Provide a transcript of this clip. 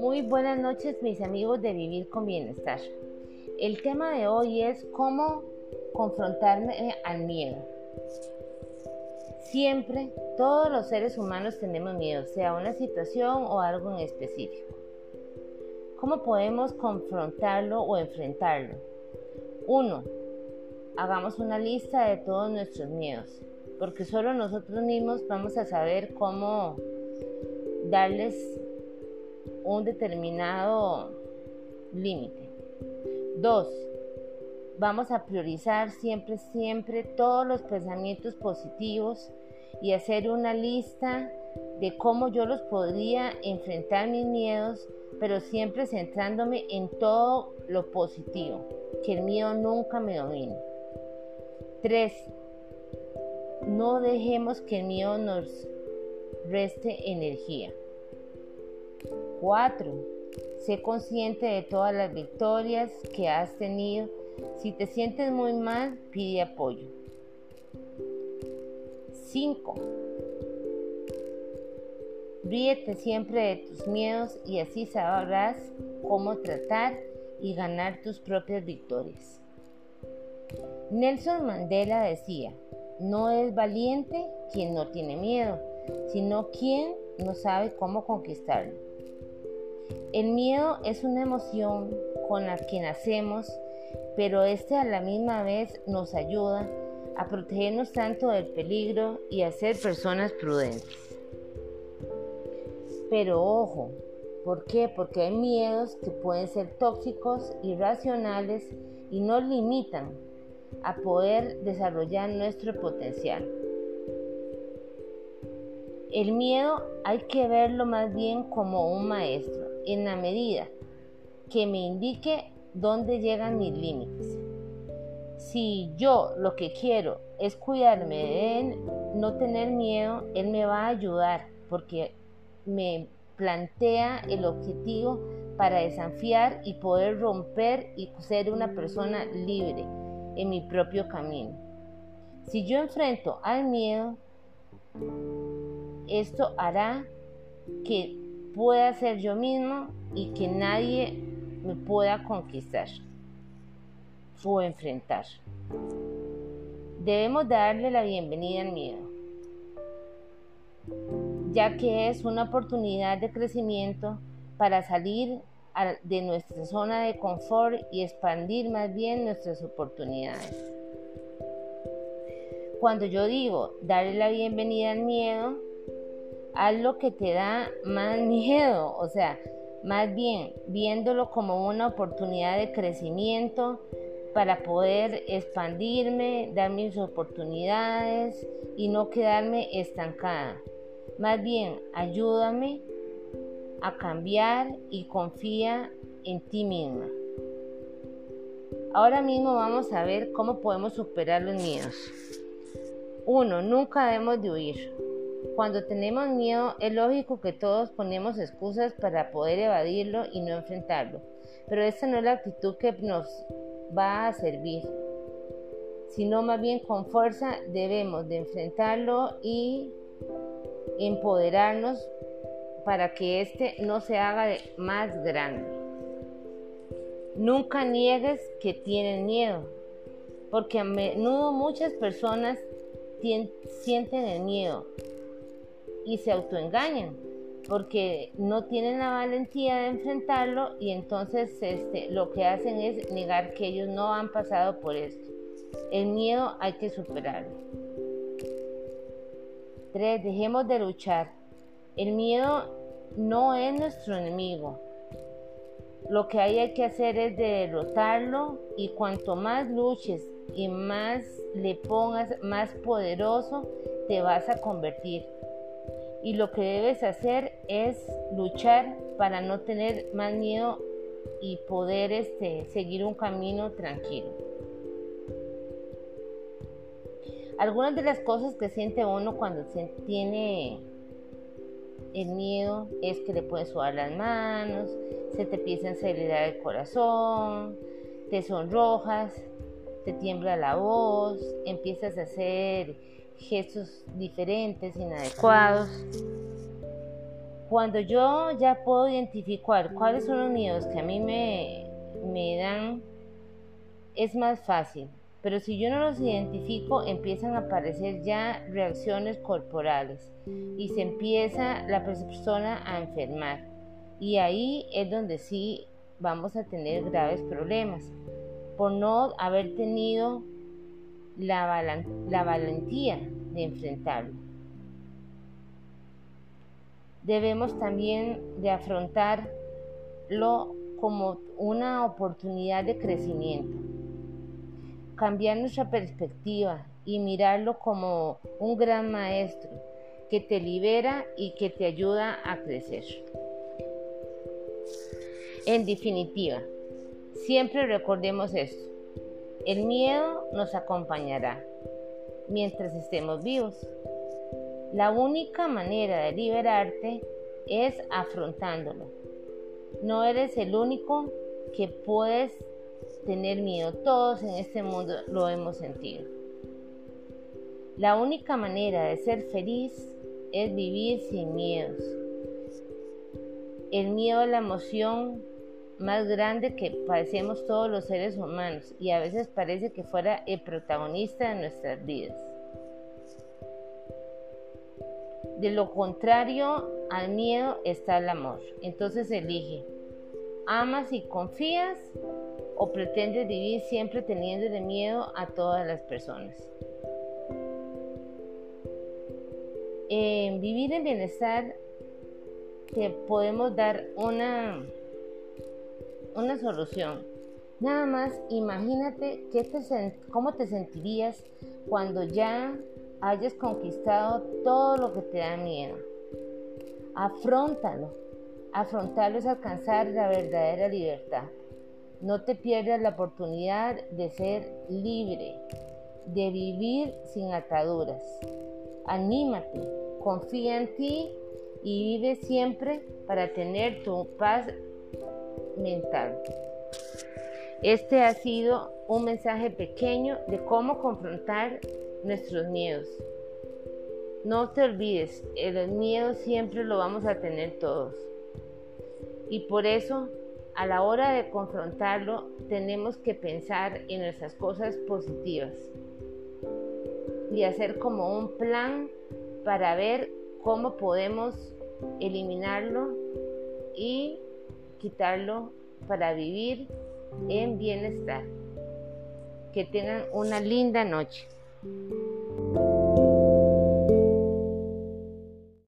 Muy buenas noches mis amigos de Vivir con Bienestar. El tema de hoy es cómo confrontarme al miedo. Siempre, todos los seres humanos tenemos miedo, sea una situación o algo en específico. ¿Cómo podemos confrontarlo o enfrentarlo? 1. Hagamos una lista de todos nuestros miedos, porque solo nosotros mismos vamos a saber cómo darles un determinado límite. Dos, vamos a priorizar siempre, siempre todos los pensamientos positivos y hacer una lista de cómo yo los podría enfrentar mis miedos, pero siempre centrándome en todo lo positivo, que el miedo nunca me domine. Tres, no dejemos que el miedo nos reste energía. 4. Sé consciente de todas las victorias que has tenido. Si te sientes muy mal, pide apoyo. 5. Ríete siempre de tus miedos y así sabrás cómo tratar y ganar tus propias victorias. Nelson Mandela decía, no es valiente quien no tiene miedo, sino quien no sabe cómo conquistarlo. El miedo es una emoción con la que nacemos, pero este a la misma vez nos ayuda a protegernos tanto del peligro y a ser personas prudentes. Pero ojo, ¿por qué? Porque hay miedos que pueden ser tóxicos, irracionales y nos limitan a poder desarrollar nuestro potencial. El miedo hay que verlo más bien como un maestro, en la medida que me indique dónde llegan mis límites. Si yo lo que quiero es cuidarme de él, no tener miedo, él me va a ayudar porque me plantea el objetivo para desafiar y poder romper y ser una persona libre en mi propio camino. Si yo enfrento al miedo, esto hará que pueda ser yo mismo y que nadie me pueda conquistar o enfrentar. Debemos darle la bienvenida al miedo, ya que es una oportunidad de crecimiento para salir de nuestra zona de confort y expandir más bien nuestras oportunidades. Cuando yo digo darle la bienvenida al miedo, haz lo que te da más miedo, o sea, más bien viéndolo como una oportunidad de crecimiento para poder expandirme, dar mis oportunidades y no quedarme estancada. Más bien, ayúdame a cambiar y confía en ti misma. Ahora mismo vamos a ver cómo podemos superar los miedos. Uno, nunca debemos de huir. Cuando tenemos miedo es lógico que todos ponemos excusas para poder evadirlo y no enfrentarlo, pero esta no es la actitud que nos va a servir, sino más bien con fuerza debemos de enfrentarlo y empoderarnos para que éste no se haga más grande. Nunca niegues que tienen miedo, porque a menudo muchas personas sienten el miedo, y se autoengañan porque no tienen la valentía de enfrentarlo y entonces este, lo que hacen es negar que ellos no han pasado por esto. El miedo hay que superarlo. 3. Dejemos de luchar. El miedo no es nuestro enemigo. Lo que hay, que hacer es derrotarlo y cuanto más luches y más le pongas, más poderoso te vas a convertir y lo que debes hacer es luchar para no tener más miedo y poder este, seguir un camino tranquilo. Algunas de las cosas que siente uno cuando tiene el miedo es que le pueden sudar las manos, se te empieza a acelerar el corazón, te sonrojas, te tiembla la voz, empiezas a hacer gestos diferentes, inadecuados. Cuando yo ya puedo identificar cuáles son los miedos que a mí me, me dan, es más fácil. Pero si yo no los identifico, empiezan a aparecer ya reacciones corporales y se empieza la persona a enfermar. Y ahí es donde sí vamos a tener graves problemas por no haber tenido la, valentía de enfrentarlo. Debemos también de afrontarlo como una oportunidad de crecimiento, cambiar nuestra perspectiva y mirarlo como un gran maestro que te libera y que te ayuda a crecer. En definitiva, siempre recordemos esto. El miedo nos acompañará mientras estemos vivos. La única manera de liberarte es afrontándolo. No eres el único que puedes tener miedo. Todos en este mundo lo hemos sentido. La única manera de ser feliz es vivir sin miedos. El miedo es la emoción más grande que padecemos todos los seres humanos y a veces parece que fuera el protagonista de nuestras vidas. De lo contrario al miedo está el amor. Entonces elige, ¿amas y confías o pretendes vivir siempre teniendo de miedo a todas las personas? En vivir en bienestar te podemos dar una una solución. Nada más imagínate cómo te sentirías cuando ya hayas conquistado todo lo que te da miedo. Afrontalo. Afrontarlo es alcanzar la verdadera libertad. No te pierdas la oportunidad de ser libre, de vivir sin ataduras. Anímate, confía en ti y vive siempre para tener tu paz mental. Este ha sido un mensaje pequeño de cómo confrontar nuestros miedos. No te olvides, el miedo siempre lo vamos a tener todos. Y por eso, a la hora de confrontarlo, tenemos que pensar en nuestras cosas positivas y hacer como un plan para ver cómo podemos eliminarlo y quitarlo para vivir en bienestar. Que tengan una linda noche.